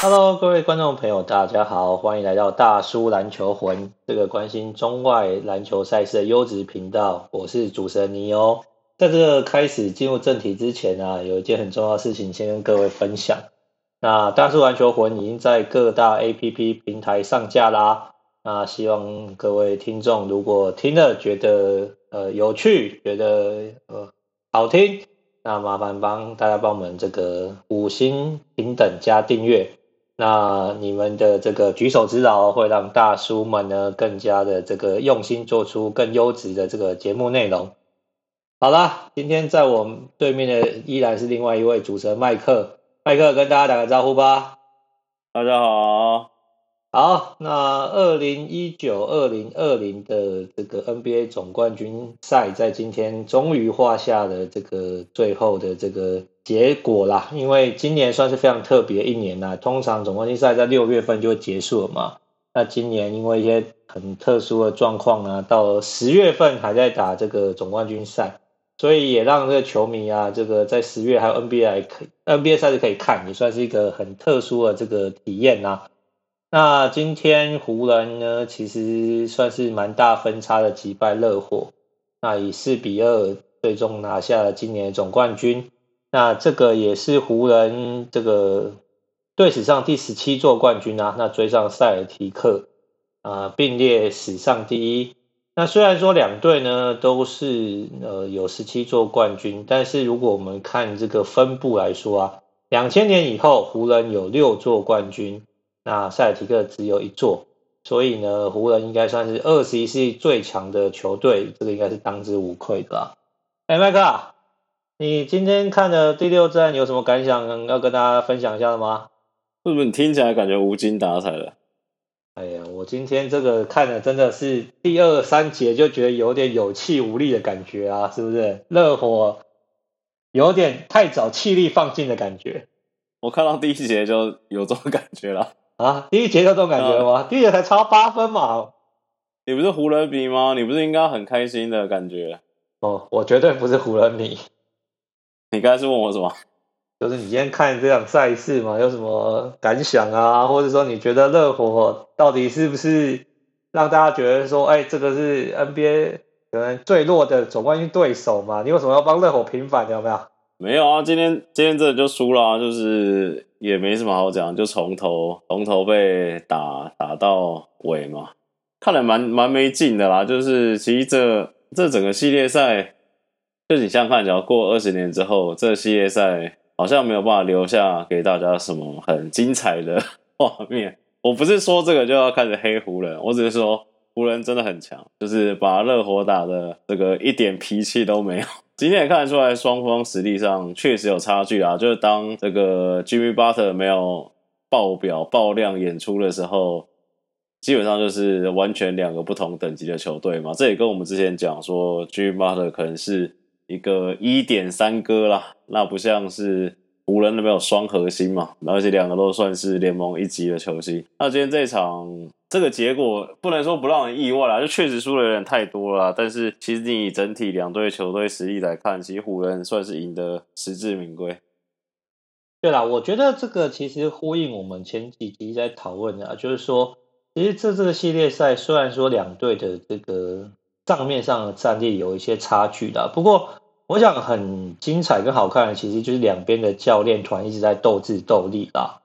Hello，各位观众朋友，大家好，欢迎来到大叔篮球魂这个关心中外篮球赛事的优质频道。我是主持人尼欧。在这个开始进入正题之前啊，有一件很重要的事情先跟各位分享。那大叔篮球魂已经在各大 APP 平台上架啦。那希望各位听众如果听了觉得呃有趣，觉得呃好听，那麻烦帮大家帮我们这个五星评等加订阅。那你们的这个举手之劳会让大叔们呢更加的这个用心做出更优质的这个节目内容。好啦，今天在我们对面的依然是另外一位主持人麦克，麦克跟大家打个招呼吧。大家好，好，那二零一九二零二零的这个 NBA 总冠军赛在今天终于画下了这个最后的这个结果啦。因为今年算是非常特别一年啦，通常总冠军赛在六月份就会结束了嘛。那今年因为一些很特殊的状况啊，到十月份还在打这个总冠军赛。所以也让这个球迷啊，这个在十月还有 NBA 可 NBA 赛事可以看，也算是一个很特殊的这个体验呐。那今天湖人呢，其实算是蛮大分差的击败热火，那以四比二最终拿下了今年的总冠军。那这个也是湖人这个队史上第十七座冠军啊，那追上塞尔提克啊，并列史上第一。那虽然说两队呢都是呃有十七座冠军，但是如果我们看这个分布来说啊，两千年以后湖人有六座冠军，那塞尔提克只有一座，所以呢湖人应该算是二十一世纪最强的球队，这个应该是当之无愧的啦。哎，麦克，你今天看的第六战有什么感想要跟大家分享一下的吗？是不是你听起来感觉无精打采的？哎呀，我今天这个看的真的是第二三节就觉得有点有气无力的感觉啊，是不是？热火有点太早气力放尽的感觉。我看到第一节就有这种感觉了啊！第一节就这种感觉吗？嗯、第一节才差八分嘛。你不是湖人迷吗？你不是应该很开心的感觉？哦，我绝对不是湖人迷。你刚才是问我什么？就是你今天看这场赛事嘛，有什么感想啊？或者说你觉得热火到底是不是让大家觉得说，哎，这个是 NBA 可能最弱的总冠军对手嘛？你为什么要帮热火平反？有没有？没有啊，今天今天这就输了啊，就是也没什么好讲，就从头从头被打打到尾嘛，看来蛮蛮没劲的啦。就是其实这这整个系列赛，就你想看，只要过二十年之后，这系列赛。好像没有办法留下给大家什么很精彩的 画面。我不是说这个就要开始黑湖人，我只是说湖人真的很强，就是把热火打的这个一点脾气都没有。今天也看得出来，双方实力上确实有差距啊。就是当这个 Jimmy Butler 没有爆表爆量演出的时候，基本上就是完全两个不同等级的球队嘛。这也跟我们之前讲说，Jimmy Butler 可能是。一个一点三哥啦，那不像是湖人那边有双核心嘛，而且两个都算是联盟一级的球星。那今天这场这个结果不能说不让人意外啦，就确实输的有点太多了。但是其实你以整体两队球队实力来看，其实湖人算是赢得实至名归。对啦，我觉得这个其实呼应我们前几集在讨论的，就是说，其实这这个系列赛虽然说两队的这个。账面上的战力有一些差距的，不过我想很精彩跟好看的，其实就是两边的教练团一直在斗智斗力啦。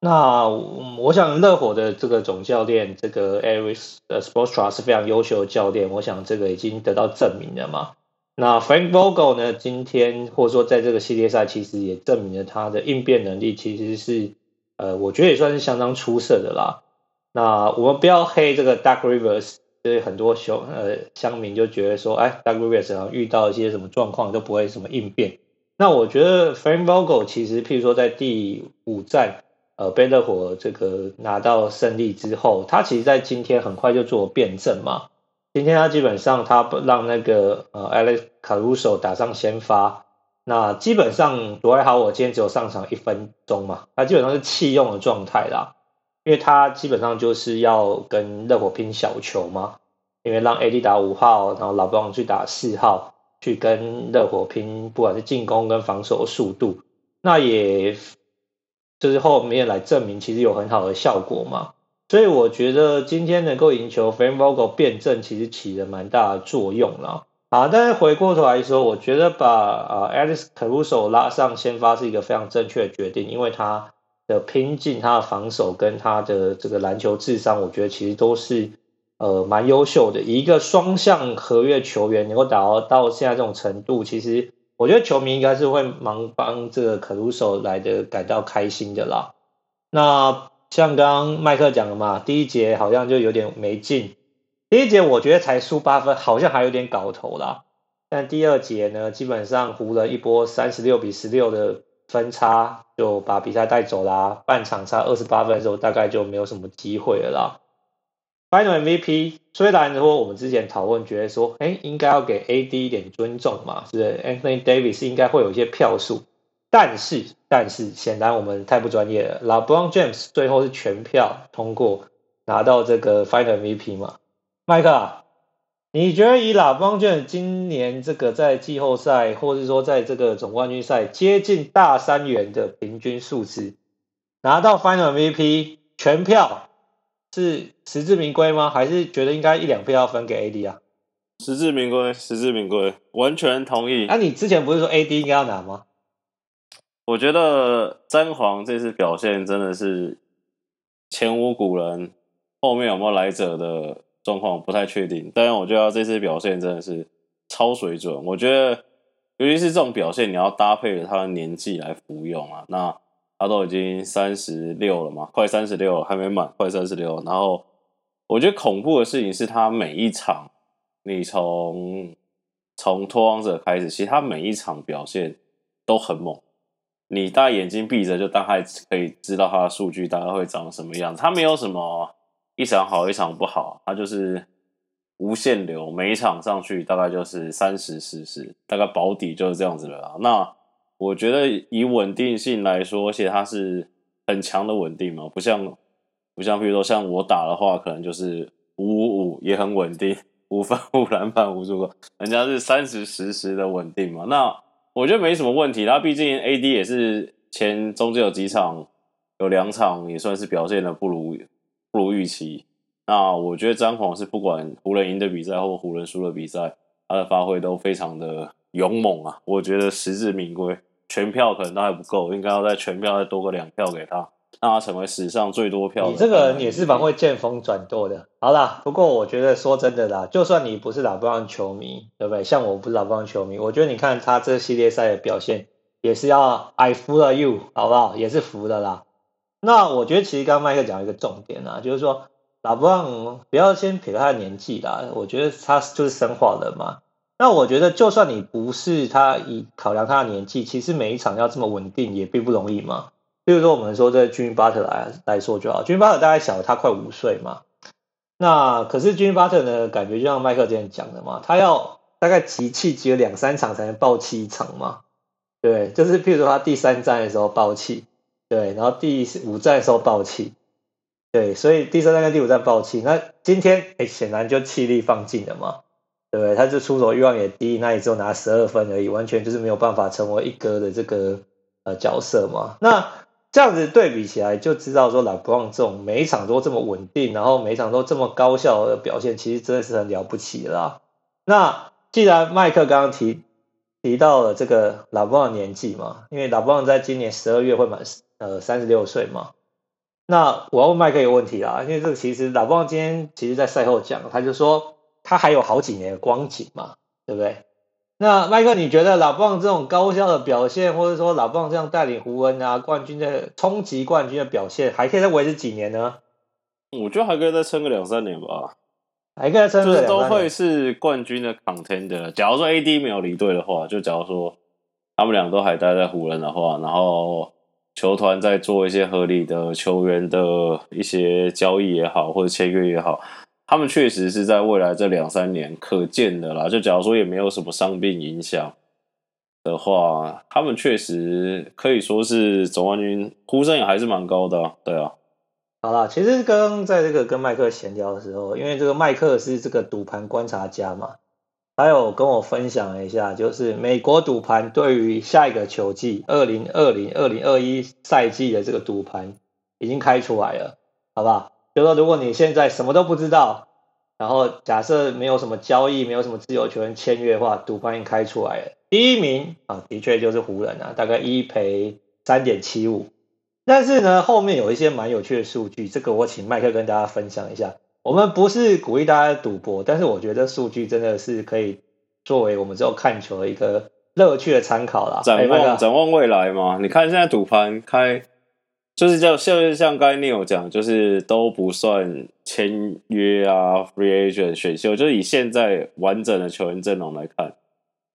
那我想热火的这个总教练这个 Erik Spoelstra 是非常优秀的教练，我想这个已经得到证明了嘛。那 Frank Vogel 呢，今天或者说在这个系列赛，其实也证明了他的应变能力其实是呃，我觉得也算是相当出色的啦。那我们不要黑这个 Doc Rivers。所以很多乡呃乡民就觉得说，哎，Doug Rivers 好像遇到一些什么状况都不会什么应变。那我觉得 Frank Vogel 其实，譬如说在第五战，呃，贝勒火这个拿到胜利之后，他其实在今天很快就做辩证嘛。今天他基本上他不让那个呃 Alex Caruso 打上先发，那基本上 dwight howard 今天只有上场一分钟嘛，他基本上是弃用的状态啦。因为他基本上就是要跟热火拼小球嘛，因为让 AD 打五号，然后老布朗去打四号，去跟热火拼，不管是进攻跟防守速度，那也就是后面来证明其实有很好的效果嘛。所以我觉得今天能够赢球，Frank Vogel 变阵其实起了蛮大的作用了。啊，但是回过头来说，我觉得把啊 Alex Caruso 拉上先发是一个非常正确的决定，因为他的拼劲、他的防守跟他的这个篮球智商，我觉得其实都是呃蛮优秀的。一个双向合约球员能够打到到现在这种程度，其实我觉得球迷应该是会蛮帮这个 Caruso 来的感到开心的啦。那。像刚刚麦克讲的嘛，第一节好像就有点没劲。第一节我觉得才输八分，好像还有点搞头啦。但第二节呢，基本上湖人一波三十六比十六的分差，就把比赛带走啦。半场差二十八分的时候，大概就没有什么机会了啦。Final MVP 虽然说我们之前讨论觉得说，哎，应该要给 AD 一点尊重嘛，是是？Anthony Davis 应该会有一些票数。但是，但是，显然我们太不专业了。LeBron James 最后是全票通过拿到这个 Final MVP 嘛？麦克，你觉得以 LeBron James 今年这个在季后赛，或者说在这个总冠军赛接近大三元的平均数值，拿到 Final MVP 全票是实至名归吗？还是觉得应该一两票要分给 AD 啊？实至名归，实至名归，完全同意。那、啊、你之前不是说 AD 应该要拿吗？我觉得詹皇这次表现真的是前无古人，后面有没有来者的状况不太确定。但是我觉得这次表现真的是超水准。我觉得，尤其是这种表现，你要搭配着他的年纪来服用啊。那他都已经三十六了嘛，快三十六了，还没满，快三十六。然后我觉得恐怖的事情是他每一场，你从从脱光者开始，其实他每一场表现都很猛。你大眼睛闭着就大概可以知道他的数据大概会长什么样子。他没有什么一场好一场不好，他就是无限流，每一场上去大概就是三十、四十，大概保底就是这样子的啦。那我觉得以稳定性来说，而且他是很强的稳定嘛，不像不像比如说像我打的话，可能就是五五五也很稳定，五分五篮板五助攻，人家是三十十十的稳定嘛，那。我觉得没什么问题，他毕竟 AD 也是前中间有几场，有两场也算是表现的不如不如预期。那我觉得詹皇是不管湖人赢的比赛或湖人输的比赛，他的发挥都非常的勇猛啊！我觉得实至名归，全票可能都还不够，应该要在全票再多个两票给他。让他成为史上最多票。你这个人也是蛮会见风转舵的。好啦，不过我觉得说真的啦，就算你不是老布朗球迷，对不对？像我不是老布朗球迷，我觉得你看他这系列赛的表现，也是要 I 服了 you，好不好？也是服的啦。那我觉得其实刚刚麦克讲一个重点啊，就是说老布朗不要先撇开他的年纪啦，我觉得他就是生化人嘛。那我觉得就算你不是他以考量他的年纪，其实每一场要这么稳定也并不容易嘛。比如说，我们说这 Jimmy Butler 来来说就好军巴特大概小他快五岁嘛。那可是军巴特呢，感觉就像麦克之前讲的嘛，他要大概集气集了两三场才能爆气一场嘛。对，就是譬如说他第三站的时候爆气，对，然后第五战时候爆气，对，所以第三战跟第五战爆气。那今天哎，显然就气力放尽了嘛，对不对？他就出手欲望也低，那也只拿十二分而已，完全就是没有办法成为一哥的这个呃角色嘛。那这样子对比起来，就知道说拉布旺这种每一场都这么稳定，然后每一场都这么高效的表现，其实真的是很了不起的啦。那既然麦克刚刚提提到了这个拉布旺年纪嘛，因为拉布旺在今年十二月会满呃三十六岁嘛，那我要问麦克一个问题啦，因为这个其实 LeBron 今天其实在赛后讲，他就说他还有好几年的光景嘛，对不对？那麦克，你觉得老布朗这种高效的表现，或者说老布朗这样带领湖人啊冠军的冲击冠军的表现，还可以再维持几年呢？我觉得还可以再撑个两三年吧，还可以再撑个两三年。就是都会是冠军的 contender。假如说 AD 没有离队的话，就假如说他们俩都还待在湖人的话，然后球团在做一些合理的球员的一些交易也好，或者签约也好。他们确实是在未来这两三年可见的啦，就假如说也没有什么伤病影响的话，他们确实可以说是总冠军呼声也还是蛮高的啊，对啊。好啦，其实刚刚在这个跟麦克闲聊的时候，因为这个麦克是这个赌盘观察家嘛，还有跟我分享一下，就是美国赌盘对于下一个球季二零二零二零二一赛季的这个赌盘已经开出来了，好不好？就说如果你现在什么都不知道，然后假设没有什么交易，没有什么自由球员签约的话，赌盘已经开出来了。第一名啊，的确就是湖人啊，大概一赔三点七五。但是呢，后面有一些蛮有趣的数据，这个我请麦克跟大家分享一下。我们不是鼓励大家赌博，但是我觉得数据真的是可以作为我们之后看球的一个乐趣的参考啦。展望展望未来嘛，你看现在赌盘开，就是叫像像刚才你有讲，就是都不算签约啊，free agent 选秀，就是以现在完整的球员阵容来看，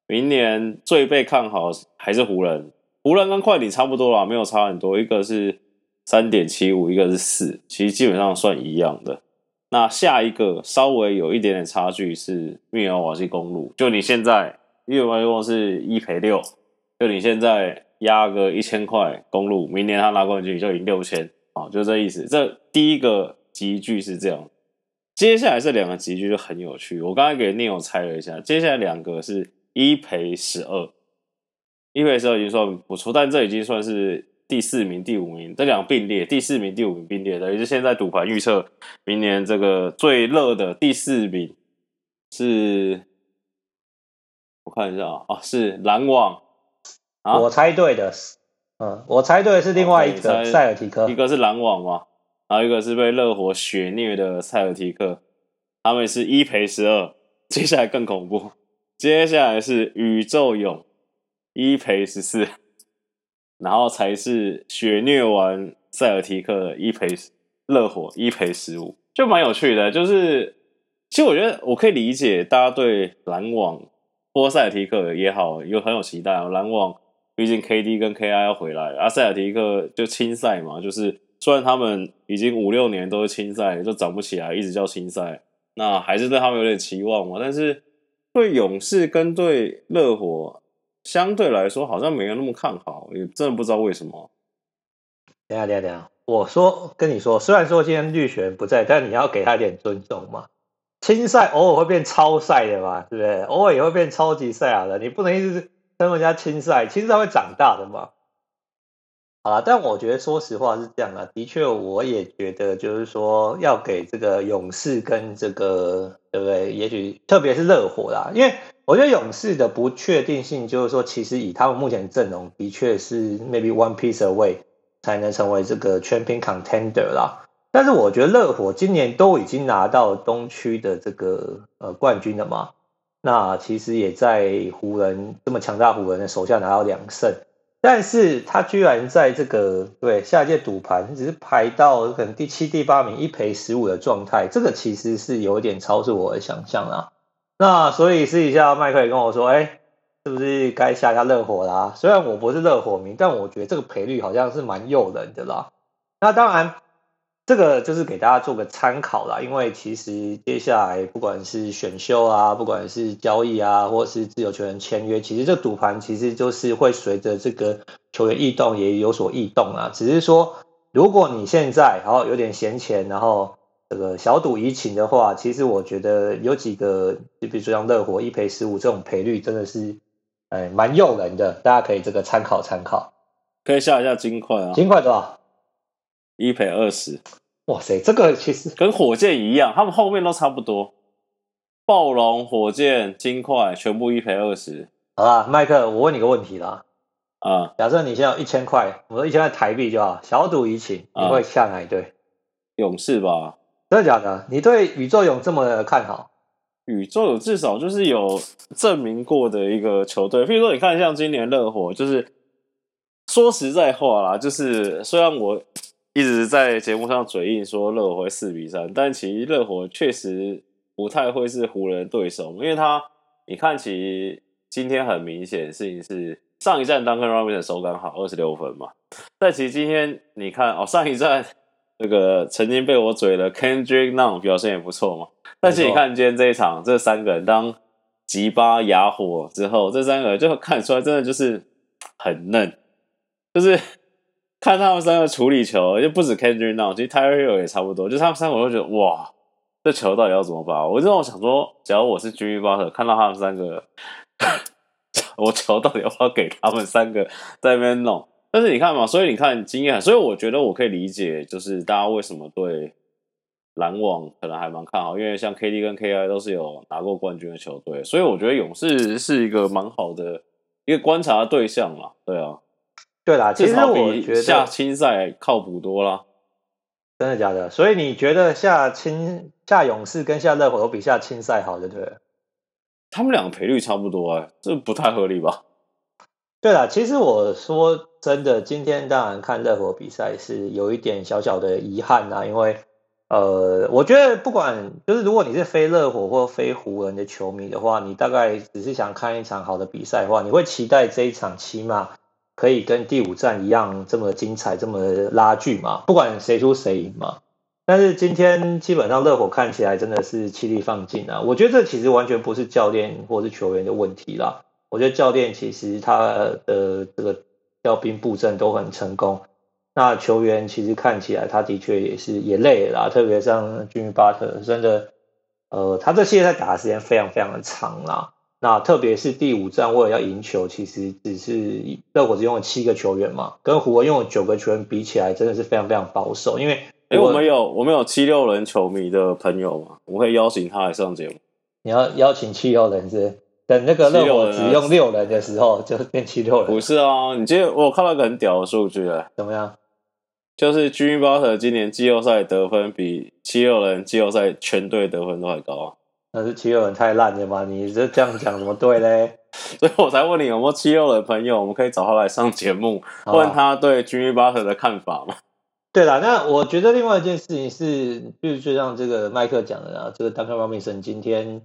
明年最被看好还是湖人。湖人跟快艇差不多啦，没有差很多，一个是三点七五，一个是四，其实基本上算一样的。那下一个稍微有一点点差距是密尔瓦基公路，就你现在密尔瓦基公路是一赔六，就你现在压个一千块公路，明年他拿冠军就赢六千，啊，就这意思。这第一个集聚是这样，接下来这两个集聚就很有趣。我刚才给 Neo 猜了一下，接下来两个是一赔十二。一赔十二已经算不错，但这已经算是第四名、第五名这两并列，第四名、第五名并列的，也是现在赌盘预测明年这个最热的第四名是，我看一下啊，是篮网。啊，我猜对的，嗯，我猜对的是另外一个塞尔提克，一个是篮网嘛，然后一个是被热火血虐的塞尔提克，他们是一赔十二，接下来更恐怖，接下来是宇宙勇。一赔十四，然后才是血虐完塞尔提克一赔热火一赔十五，就蛮有趣的。就是其实我觉得我可以理解大家对篮网或塞尔提克也好有很有期待哦。篮网毕竟 KD 跟 KI 要回来，而、啊、塞尔提克就青赛嘛，就是虽然他们已经五六年都是青赛，就涨不起来，一直叫青赛，那还是对他们有点期望嘛。但是对勇士跟对热火。相对来说，好像没有那么看好，也真的不知道为什么。等下，等下，等下，我说跟你说，虽然说今天绿璇不在，但你要给他一点尊重嘛。青赛偶尔会变超赛的嘛，对不对？偶尔也会变超级赛亚的，你不能一直跟人家青赛，青赛会长大的嘛。好啦，但我觉得说实话是这样的，的确，我也觉得就是说要给这个勇士跟这个，对不对？也许特别是热火啦，因为。我觉得勇士的不确定性就是说，其实以他们目前阵容，的确是 maybe one piece away 才能成为这个 champion contender 啦。但是我觉得热火今年都已经拿到东区的这个呃冠军了嘛，那其实也在湖人这么强大湖人的手下拿到两胜，但是他居然在这个对下一届赌盘只是排到可能第七、第八名，一赔十五的状态，这个其实是有点超出我的想象啦。那所以私底下麦克也跟我说，哎、是不是该下下热火啦？虽然我不是热火迷，但我觉得这个赔率好像是蛮诱人的啦。那当然，这个就是给大家做个参考啦。因为其实接下来不管是选秀啊，不管是交易啊，或是自由球员签约，其实这赌盘其实就是会随着这个球员异动也有所异动啊。只是说，如果你现在然后有点闲钱，然后这个小赌怡情的话，其实我觉得有几个，就比如说像热火一赔十五这种赔率，真的是，哎，蛮诱人的，大家可以这个参考参考。可以下一下金块啊，金块多少？一赔二十。哇塞，这个其实跟火箭一样，他们后面都差不多。暴龙、火箭、金块全部一赔二十。好啦，麦克，我问你个问题啦。啊，假设你现在有一千块，我说一千块台币就好，小赌怡情，你会下哪一队？啊，勇士吧。真的假的？你对宇宙勇这么的看好？宇宙勇至少就是有证明过的一个球队。譬如说，你看像今年热火，就是说实在话啦，就是虽然我一直在节目上嘴硬说热火会四比三，但其实热火确实不太会是湖人对手，因为他你看，其实今天很明显事情是上一站 Duncan Robinson 手感好，二十六分嘛。但其实今天你看哦，上一站。这个曾经被我嘴的 Kendrick Nunn 表现也不错嘛，但是你看今天这一场，这三个人当吉巴哑火之后，这三个人就看出来真的就是很嫩，就是看他们三个处理球，就不止 Kendrick Nunn，其实 Tyler Herro 也差不多，就他们三个我都觉得哇，这球到底要怎么发？我这种想说，假如我是 Jimmy Butler，看到他们三个，我球到底要不要给他们三个在那边弄？但是你看嘛，所以你看经验，所以我觉得我可以理解，就是大家为什么对篮网可能还蛮看好，因为像 KD 跟 KI 都是有拿过冠军的球队，所以我觉得勇士是一个蛮好的一个观察的对象嘛。对啊，对啦，其实我觉得下青赛靠谱多啦。真的假的？所以你觉得下青下勇士跟下热火都比下青赛好，对不对？他们两个赔率差不多哎，这不太合理吧？对啦，其实我说真的，今天当然看热火比赛是有一点小小的遗憾啊，因为呃，我觉得不管就是如果你是非热火或非湖人的球迷的话，你大概只是想看一场好的比赛的话，你会期待这一场起码。可以跟第五战一样这么精彩，这么拉锯嘛？不管谁输谁赢嘛。但是今天基本上热火看起来真的是气力放尽啊！我觉得这其实完全不是教练或是球员的问题啦。我觉得教练其实他的这个调兵布阵都很成功。那球员其实看起来他的确也是也累了啦，特别像 Jimmy Butler，真的，呃，他这现在打的时间非常非常的长啦。那特别是第五站，为了要赢球，其实只是热火只用了七个球员嘛，跟湖人用了九个球员比起来，真的是非常非常保守。因为，哎、欸，我们有我们有七六人球迷的朋友嘛，我会邀请他来上节目。你要邀请七六人是？等那个热火只用六人的时候，就变七六人。不是哦，你今天我看到一个很屌的数据了，怎么样？就是 Jimmy Butler 今年季后赛得分比七六人季后赛全队得分都还高啊。那是七六人太烂了吗？你这这样讲怎么对嘞？所以我才问你有没有七六人的朋友，我们可以找他来上节目，问他对 Jimmy Butler 的看法嘛？对啦，那我觉得另外一件事情是，就是就像这个麦克讲的啊，这个 Duncan Robinson 今天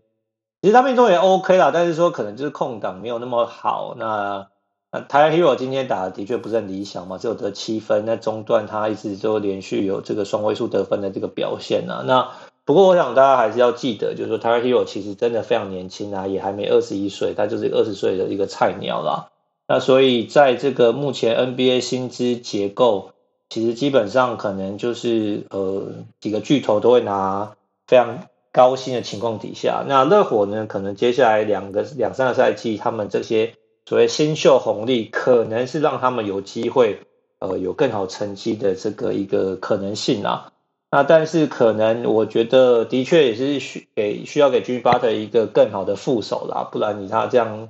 其实他命中也 OK 啦，但是说可能就是空档没有那么好。那那 Tyler Hero 今天打的的确不是很理想嘛，只有得七分。那中段他一直就连续有这个双位数得分的这个表现啊，那。不过，我想大家还是要记得，就是说，Tyler Hero 其实真的非常年轻啊，也还没二十一岁，他就是二十岁的一个菜鸟啦。那所以，在这个目前 NBA 薪资结构，其实基本上可能就是呃几个巨头都会拿非常高薪的情况底下，那热火呢，可能接下来两个两三个赛季，他们这些所谓新秀红利，可能是让他们有机会呃有更好成绩的这个一个可能性啊。那但是可能我觉得的确也是需给需要给 Jimmy Butler 一个更好的副手啦，不然你他这样，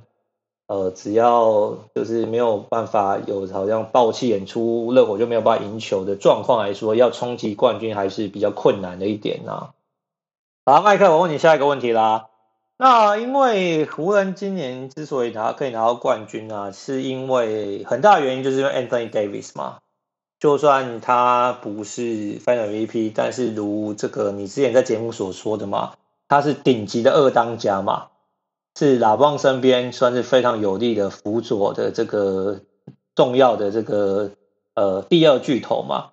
呃，只要就是没有办法有好像爆气演出，热火就没有办法赢球的状况来说，要冲击冠军还是比较困难的一点呐。好，麦克，我问你下一个问题啦。那因为湖人今年之所以拿可以拿到冠军啊，是因为很大原因就是因为 Anthony Davis 嘛。就算他不是 Final VP，但是如这个你之前在节目所说的嘛，他是顶级的二当家嘛，是拉布朗身边算是非常有力的辅佐的这个重要的这个呃第二巨头嘛。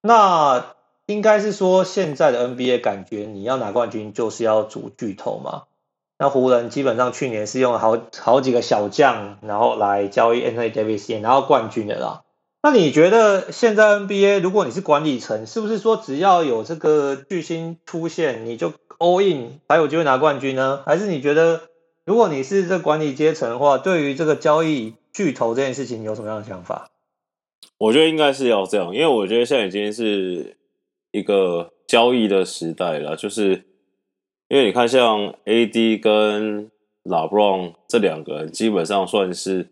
那应该是说现在的 NBA 感觉你要拿冠军就是要组巨头嘛。那湖人基本上去年是用了好好几个小将，然后来交易 Anthony Davis，也拿到冠军的啦。那你觉得现在 NBA，如果你是管理层，是不是说只要有这个巨星出现，你就 all in 才有机会拿冠军呢？还是你觉得，如果你是这管理阶层的话，对于这个交易巨头这件事情，你有什么样的想法？我觉得应该是要这样，因为我觉得现在已经是一个交易的时代了，就是因为你看，像 AD 跟 LeBron 这两个人，基本上算是。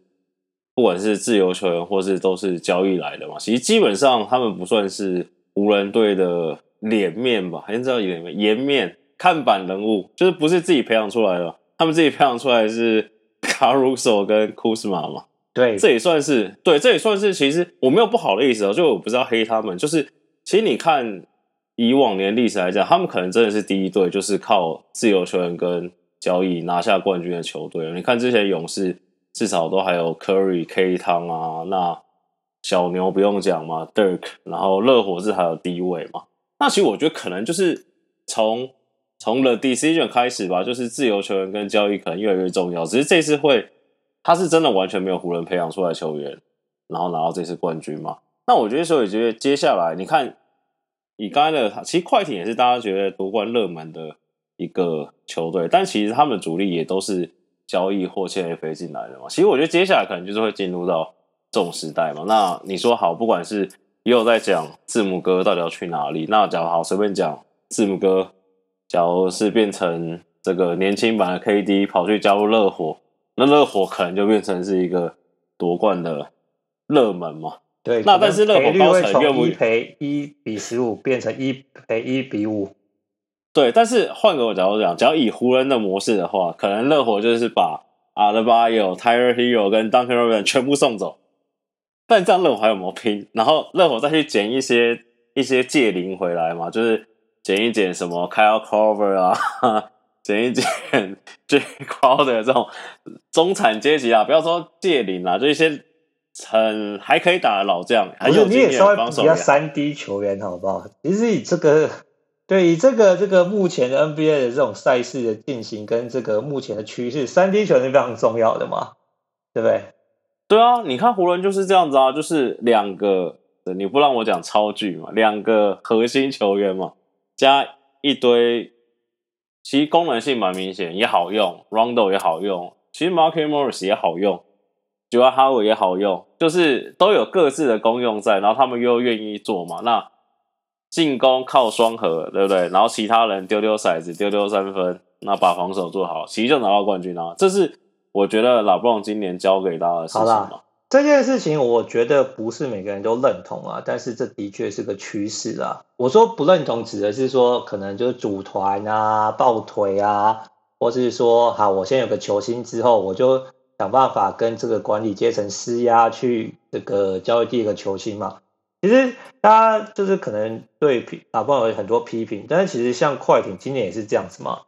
不管是自由球员，或是都是交易来的嘛，其实基本上他们不算是湖人队的脸面吧？还是叫脸面、颜面、看板人物，就是不是自己培养出来的，他们自己培养出来的是 Caruso 跟 Kuzma 嘛？对，这也算是对，这也算是。其实我没有不好的意思啊，就我不知道黑他们，就是其实你看以往年历史来讲，他们可能真的是第一队，就是靠自由球员跟交易拿下冠军的球队。你看之前勇士。至少都还有 Curry、K 汤啊，那小牛不用讲嘛，Dirk，然后热火是还有低位嘛。那其实我觉得可能就是从从 The Decision 开始吧，就是自由球员跟交易可能越来越重要。只是这次会，他是真的完全没有湖人培养出来球员，然后拿到这次冠军嘛。那我觉得所以觉得接下来你看，以刚才的，其实快艇也是大家觉得夺冠热门的一个球队，但其实他们的主力也都是交易或签 FA 进来的嘛。其实我觉得接下来可能就是会进入到这种时代嘛。那你说好，不管是也有在讲字母哥到底要去哪里，那假如好随便讲字母哥，假如是变成这个年轻版的 KD 跑去加入热火，那热火可能就变成是一个夺冠的热门嘛。对，那但是热火高层愿不赔一比十五变成一赔一比五？对，但是换个角度讲，只要以湖人的模式的话，可能热火就是把阿德巴约、Tyler Herro 跟 Duncan Robinson 全部送走。但这样热火还有没有拼？然后热火再去捡一些一些借灵回来嘛，就是捡一捡什么 Kyle Corver 啊，捡一捡 Jae Crowder 这种中产阶级啊，不要说借灵啊，就一些。很还可以打的老将，还有你也稍微比较三 D 球员，好不好？其实以这个，对以这个这个目前的 NBA 的这种赛事的进行，跟这个目前的趋势，三 D 球员是非常重要的嘛，对不对？对啊，你看湖人就是这样子啊，就是两个，你不让我讲超巨嘛，两个核心球员嘛，加一堆，其实功能性蛮明显，也好用，Rondo 也好用，其实 Markieff Morris 也好用。主要哈维也好用，就是都有各自的功用在，然后他们又愿意做嘛。那进攻靠双核，对不对？然后其他人丢丢骰子，丢丢三分，那把防守做好，其实就拿到冠军啊。这是我觉得老布朗今年教给大家的事情嘛。这件事情我觉得不是每个人都认同啊，但是这的确是个趋势啦。我说不认同，指的是说可能就是组团啊、抱腿啊，或是说好，我先有个球星之后我就。想办法跟这个管理阶层施压，去这个交易第一个球星嘛。其实大家就是可能对老布朗有很多批评，但是其实像快艇今年也是这样子嘛，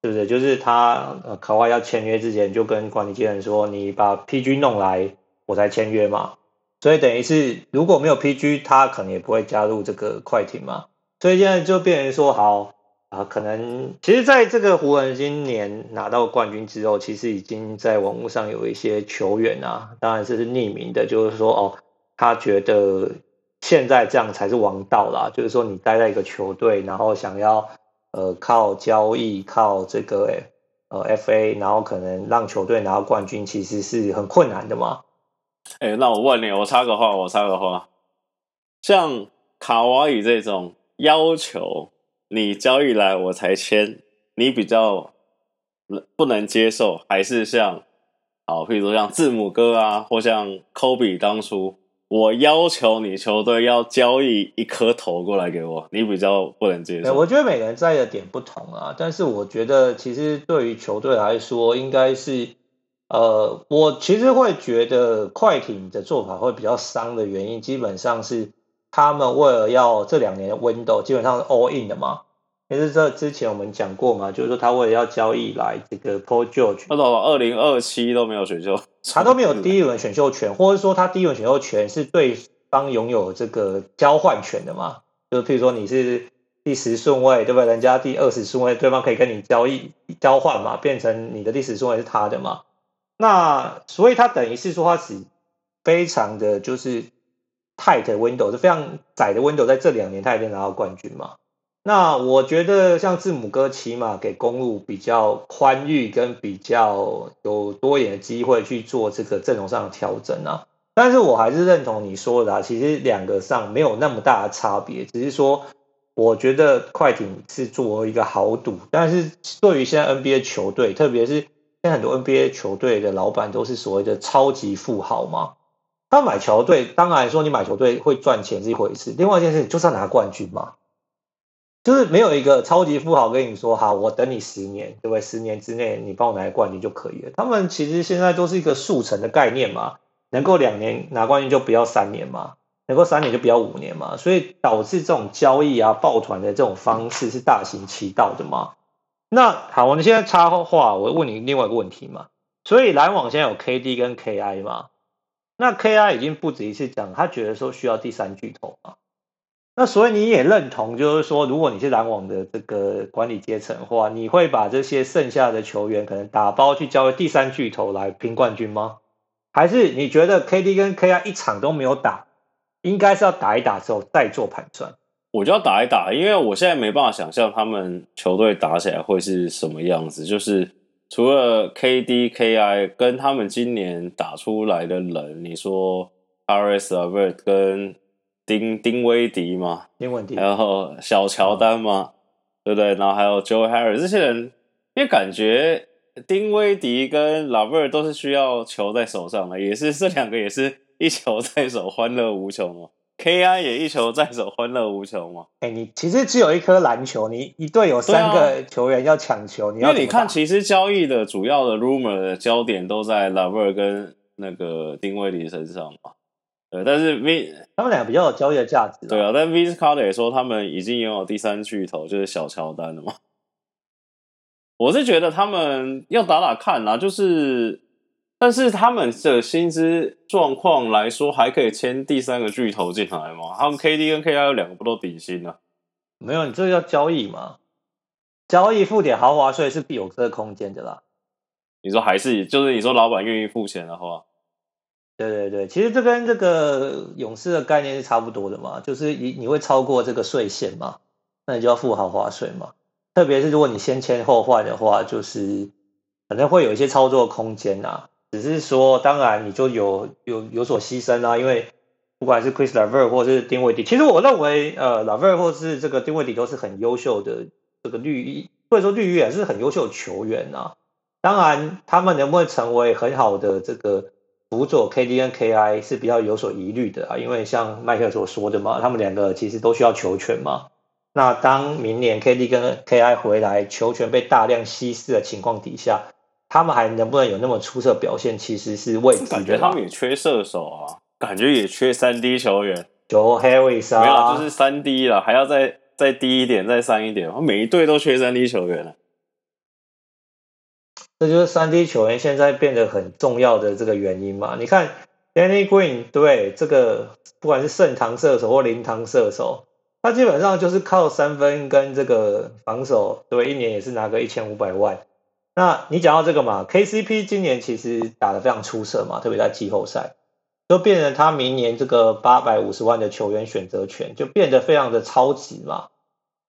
对不对？就是他呃，卡哇要签约之前就跟管理阶层说，你把 PG 弄来，我才签约嘛。所以等于是如果没有 PG，他可能也不会加入这个快艇嘛。所以现在就变成说好。啊，可能其实，在这个湖人今年拿到冠军之后，其实已经在网络上有一些球员啊，当然这是匿名的，就是说哦，他觉得现在这样才是王道啦，就是说你待在一个球队，然后想要呃靠交易，靠这个呃 FA，然后可能让球队拿到冠军，其实是很困难的嘛。哎、那我问你，我插个话，我插个话，像卡哇伊这种要求。你交易来我才签，你比较不能接受，还是像，好，譬如说像字母哥啊，或像科比当初，我要求你球队要交易一颗头过来给我，你比较不能接受。我觉得每个人在意的点不同啊，但是我觉得其实对于球队来说，应该是，呃，我其实会觉得快艇的做法会比较伤的原因，基本上是。他们为了要这两年的 window，基本上是 all in 的嘛。也是这之前我们讲过嘛，就是说他为了要交易来这个 Paul George，他到二零二七都没有选秀，他都没有第一轮选秀权，或者说他第一轮选秀权是对方拥有这个交换权的嘛。就是譬如说你是第十顺位，对不对？人家第二十顺位，对方可以跟你交易交换嘛，变成你的第十顺位是他的嘛。那所以他等于是说他只非常的就是。Tight window 是非常窄的 window，在这两年他已经拿到冠军嘛。那我觉得像字母哥起码给公路比较宽裕跟比较有多一点的机会去做这个阵容上的调整啊。但是我还是认同你说的啊，其实两个上没有那么大的差别，只是说我觉得快艇是作为一个豪赌，但是对于现在 NBA 球队，特别是现在很多 NBA 球队的老板都是所谓的超级富豪嘛。他买球队，当然说你买球队会赚钱是一回事，另外一件事就是要拿冠军嘛。就是没有一个超级富豪跟你说，好，我等你十年，对不对？十年之内你帮我拿冠军就可以了。他们其实现在都是一个速成的概念嘛，能够两年拿冠军就不要三年嘛，能够三年就不要五年嘛，所以导致这种交易啊、抱团的这种方式是大行其道的嘛。那好，我们现在插话，我问你另外一个问题嘛。所以篮网现在有 KD 跟 KI 嘛？那 KI 已经不止一次讲，他觉得说需要第三巨头嘛。那所以你也认同，就是说，如果你是篮网的这个管理阶层的话，你会把这些剩下的球员可能打包去交给第三巨头来拼冠军吗？还是你觉得 KD 跟 KI 一场都没有打，应该是要打一打之后再做盘算？我就要打一打，因为我现在没办法想象他们球队打起来会是什么样子。就是除了 KD、KI 跟他们今年打出来的人，你说 Caris LeVert 跟丁丁威迪嘛，丁威迪，然后小乔丹嘛，嗯、对不对？然后还有 Joe Harris 这些人，因为感觉丁威迪跟 LeVert 都是需要球在手上的，也是这两个也是一球在手，欢乐无穷嘛。KI 也一球在手，欢乐无穷嘛。哎、欸，你其实只有一颗篮球，你一队有三个球员要抢球，啊、你要因为你看，其实交易的主要的 rumor 的焦点都在 LeVert 跟那个丁威迪身上嘛。对，但是 V 他们俩比较有交易的价值。对啊，但 Vince Carter 也说他们已经拥有第三巨头，就是小乔丹了嘛。我是觉得他们要打打看啊，就是，但是他们的薪资状况来说，还可以签第三个巨头进来吗？他们 KD 跟 KI 有两个不都底薪啊？没有，你这个叫交易嘛？交易付点豪华税是必有这个空间的啦。你说还是就是你说老板愿意付钱的话？对对对，其实这跟这个勇士的概念是差不多的嘛，就是你你会超过这个税线嘛，那你就要付豪华税嘛。特别是如果你先签后换的话，就是反正会有一些操作空间啊。只是说，当然你就有有有所牺牲啊，因为不管是 Chris LaVer 或是丁威迪，其实我认为呃 LaVer 或是这个丁威迪都是很优秀的这个绿衣，或者说绿衣也是很优秀的球员啊。当然，他们能不能成为很好的这个？辅佐 KD 跟 KI 是比较有所疑虑的啊，因为像麦克所说的嘛，他们两个其实都需要球权嘛。那当明年 KD 跟 KI 回来，球权被大量稀释的情况底下，他们还能不能有那么出色表现，其实是未知的。感觉他们也缺射手啊，感觉也缺三 D 球员。Joe Harris 啊，没有，就是三 D 了，还要再再低一点，再三一点。每一队都缺三 D 球员了。这就是三 D 球员现在变得很重要的这个原因嘛？你看 Danny Green 对这个不管是圣堂射手或灵堂射手，他基本上就是靠三分跟这个防守，对，一年也是拿个一千五百万。那你讲到这个嘛，KCP 今年其实打得非常出色嘛，特别在季后赛，就变成他明年这个八百五十万的球员选择权就变得非常的超值嘛。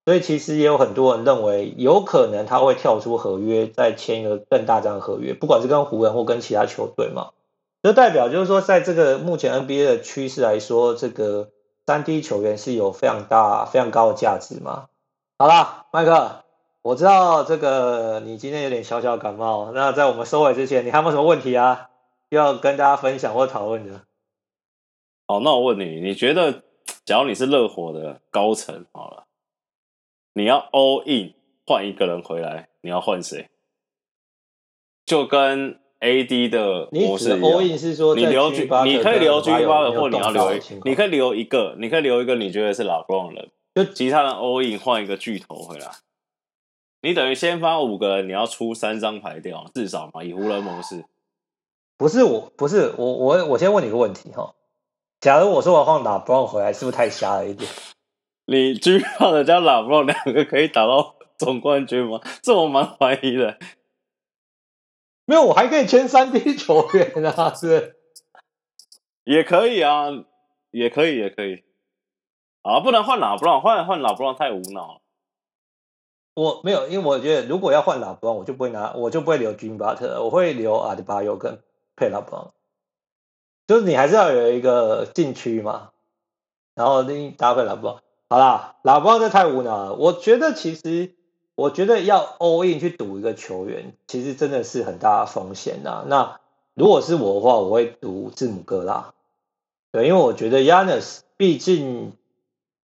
所以其实也有很多人认为，有可能他会跳出合约，再签一个更大张的合约，不管是跟湖人或跟其他球队嘛。这代表就是说，在这个目前 NBA 的趋势来说，这个三 D 球员是有非常大、非常高的价值嘛。好啦，麦克，我知道这个你今天有点小小感冒，那在我们收尾之前，你还有没有什么问题啊？要跟大家分享或讨论的？好，那我问你，你觉得，假如你是热火的高层，好了。你要 all in 换一个人回来，你要换谁？就跟 AD 的模式一样。你 all in 是说你留你可以留 Jimmy Butler 或你要留，你可以留一个，你可以留一个你觉得是 LeBron 的人，就其他人 all in 换一个巨头回来。你等于先发五个人，你要出三张牌掉，至少嘛，以湖人模式。不是我，不是我，我我先问你个问题哈。假如我说我换 LeBron 回来，是不是太瞎了一点？你 Jimmy Butler 加 LeBron 两个可以打到总冠军吗？这我蛮怀疑的。没有，我还可以签三 D 球员啊，是？也可以啊，也可以，也可以。啊，不能换 LeBron，换换 LeBron 太无脑了。我没有，因为我觉得如果要换 LeBron，我就不会拿，我就不会留 Jim Butler，我会留 Adebayo 跟配 LeBron。就是你还是要有一个禁区嘛，然后另搭配 LeBron。好啦，老布朗这太无脑了。我觉得其实，我觉得要 all in 去赌一个球员，其实真的是很大的风险呐。那如果是我的话，我会赌字母哥啦。对，因为我觉得 Giannis 毕竟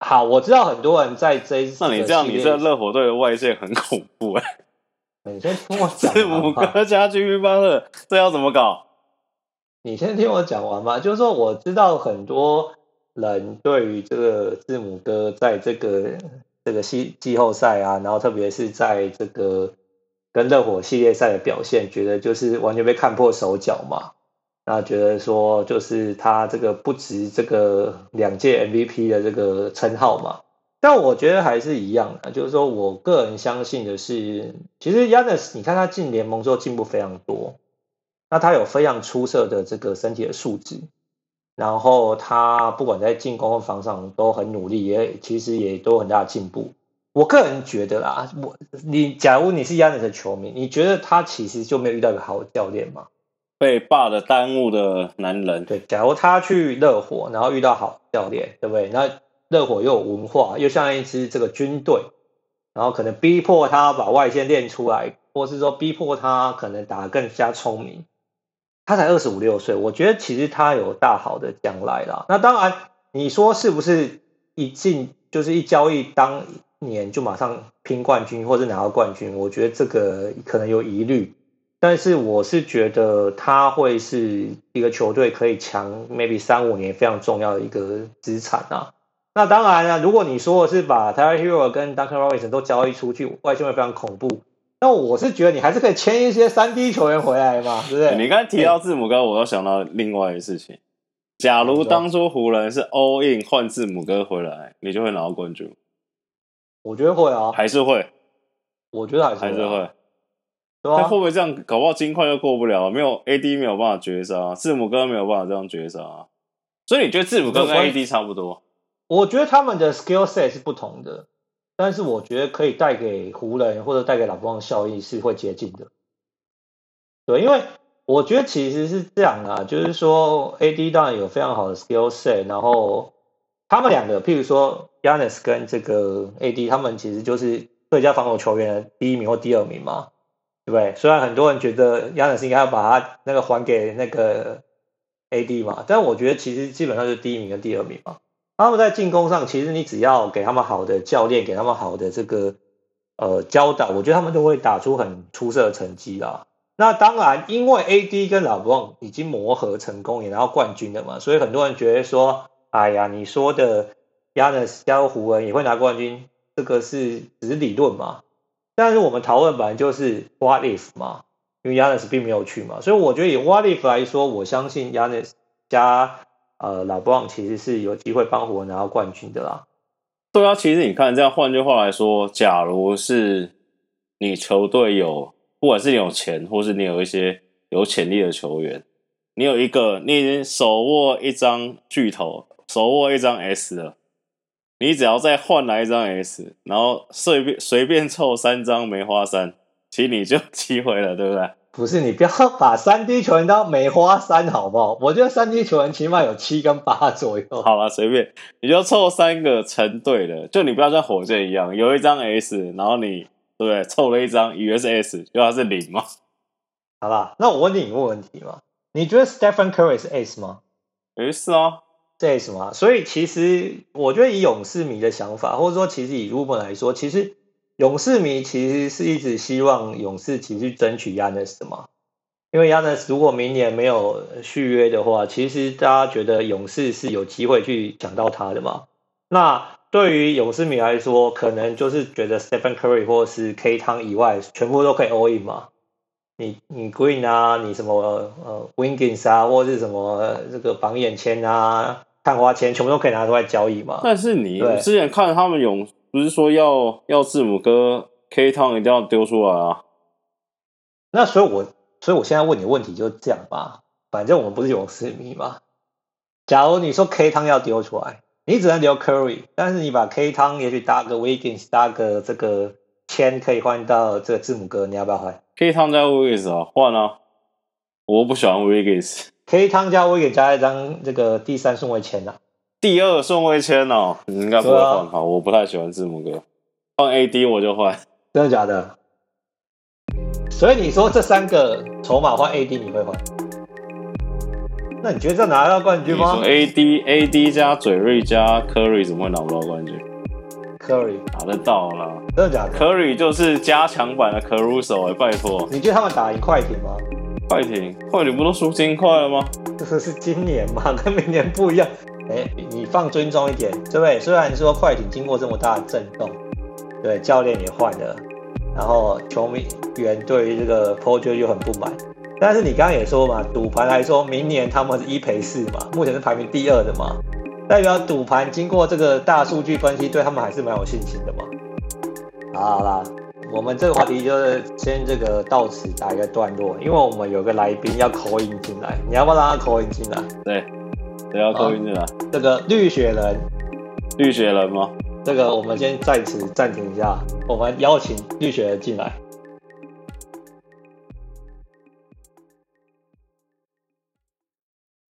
好，我知道很多人在这一。那你这样，你这热火队的外线很恐怖哎、欸。你先听我讲。字母哥加 Jimmy Butler，这要怎么搞？你先听我讲完嘛。就是说，我知道很多。人对于这个字母哥在这个这个季季后赛啊，然后特别是在这个跟热火系列赛的表现，觉得就是完全被看破手脚嘛。那觉得说就是他这个不值这个两届 MVP 的这个称号嘛。但我觉得还是一样的，就是说我个人相信的是，其实 Yanis，你看他进联盟之后进步非常多，那他有非常出色的这个身体的素质。然后他不管在进攻和防守都很努力，也其实也都很大的进步。我个人觉得啦，我你假如你是 Yanis 的球迷，你觉得他其实就没有遇到一个好教练吗？被爸的耽误的男人。对，假如他去热火，然后遇到好教练，对不对？那热火又有文化，又像一支这个军队，然后可能逼迫他把外线练出来，或是说逼迫他可能打得更加聪明。他才二十五六岁，我觉得其实他有大好的将来啦。那当然，你说是不是一进就是一交易当年就马上拼冠军或者拿到冠军？我觉得这个可能有疑虑。但是我是觉得他会是一个球队可以强 maybe 三五年非常重要的一个资产啊。那当然了，如果你说的是把 Tyler Herro 跟 Duncan Robinson 都交易出去，外线会非常恐怖。那我是觉得你还是可以签一些三 D 球员回来嘛，对不对？你刚才提到字母哥，我又想到另外一个事情。假如当初湖人是 all in 换字母哥回来，你就会拿到冠军。我觉得会啊，还是会。我觉得还是还是会。对会不会这样？搞不好金块又过不了，没有 AD 没有办法绝杀，字母哥没有办法这样绝杀。所以你觉得字母哥跟 AD 差不多？我觉得他们的 skill set 是不同的。但是我觉得可以带给湖人或者带给老布的效益是会接近的，对，因为我觉得其实是这样啊，就是说 AD 当然有非常好的 skill set，然后他们两个，譬如说 Giannis 跟这个 AD，他们其实就是最佳防守球员的第一名或第二名嘛，对不对？虽然很多人觉得 Giannis 应该要把他那个还给那个 AD 嘛，但我觉得其实基本上是第一名跟第二名嘛。他们在进攻上，其实你只要给他们好的教练，给他们好的这个呃教导，我觉得他们都会打出很出色的成绩啦。那当然，因为 AD 跟老布朗已经磨合成功，也拿到冠军了嘛，所以很多人觉得说，哎呀，你说的 Giannis 加入湖人也会拿冠军，这个是只是理论嘛。但是我们讨论本来就是 What if 嘛，因为 Yanis 并没有去嘛，所以我觉得以 What if 来说，我相信 Yanis 加。呃，老布朗其实是有机会帮湖人拿到冠军的啦。对啊，其实你看这样，换句话来说，假如是你球队有，不管是你有钱，或是你有一些有潜力的球员，你有一个，你已经手握一张巨头，手握一张 S 了，你只要再换来一张 S，然后随便随便凑三张梅花三，其实你就有机会了，对不对？不是，你不要把三 D 球员当梅花三好不好？我觉得三 D 球员起码有七跟八左右。好了，随便，你就凑三个成对的，就你不要像火箭一样，有一张 S，然后你对不对？凑了一张以为是 S，就它是零嘛。好吧，那我问你一个问题嘛，你觉得 Stephen Curry 是 S 吗？诶，是啊，是 S 吗？所以其实我觉得以勇士迷的想法，或者说其实以卢本来说，其实。勇士迷其实是一直希望勇士其实争取 Giannis 的嘛，因为 Giannis 如果明年没有续约的话，其实大家觉得勇士是有机会去抢到他的嘛。那对于勇士迷来说，可能就是觉得 Stephen Curry 或是 K 汤以外，全部都可以 all in 嘛。你你 Green 啊，你什么呃 Wingins 啊，或者是什么这个榜眼签啊、探花签，全部都可以拿出来交易嘛。但是你之前看他们勇。不是说要要字母哥 K 汤一定要丢出来啊？那所以我，我所以我现在问你的问题就是这样吧。反正我们不是勇士迷嘛。假如你说 K 汤要丢出来，你只能留 Curry，但是你把 K 汤也许搭个 Wiggins，搭个这个签可以换到这个字母哥，你要不要换？K 汤加 Wiggins 啊，换啊！我不喜欢 Wiggins。汤加 Wiggins 加一张这个第三顺位签啊。第二顺位签哦，你应该不会换。吧，我不太喜欢字母哥，换 AD 我就换。真的假的？所以你说这三个筹码换 AD 你会换？那你觉得这拿得到冠军吗？AD AD 加嘴瑞加 Curry 怎么会拿不到冠军？Curry 打得到啦。真的假的？Curry 就是加强版的 Caruso 哎，拜托。你觉得他们打赢快艇吗？快艇快艇不都输金块了吗？这是今年嘛，跟明年不一样。哎，你放尊重一点，对不对？虽然说快艇经过这么大的震动，对，教练也换了，然后球迷员对于这个 Paul George 就很不满，但是你刚刚也说嘛，赌盘来说，明年他们是一赔四嘛，目前是排名第二的嘛，代表赌盘经过这个大数据分析，对他们还是蛮有信心的嘛。好啦，我们这个话题就是先这个到此打一个段落，因为我们有个来宾要 call in 进来，你要不要让他 call in 进来？对。谁要口音进来？这个绿雪人，绿雪人吗？这个我们先在此暂停一下，我们邀请绿雪人进来。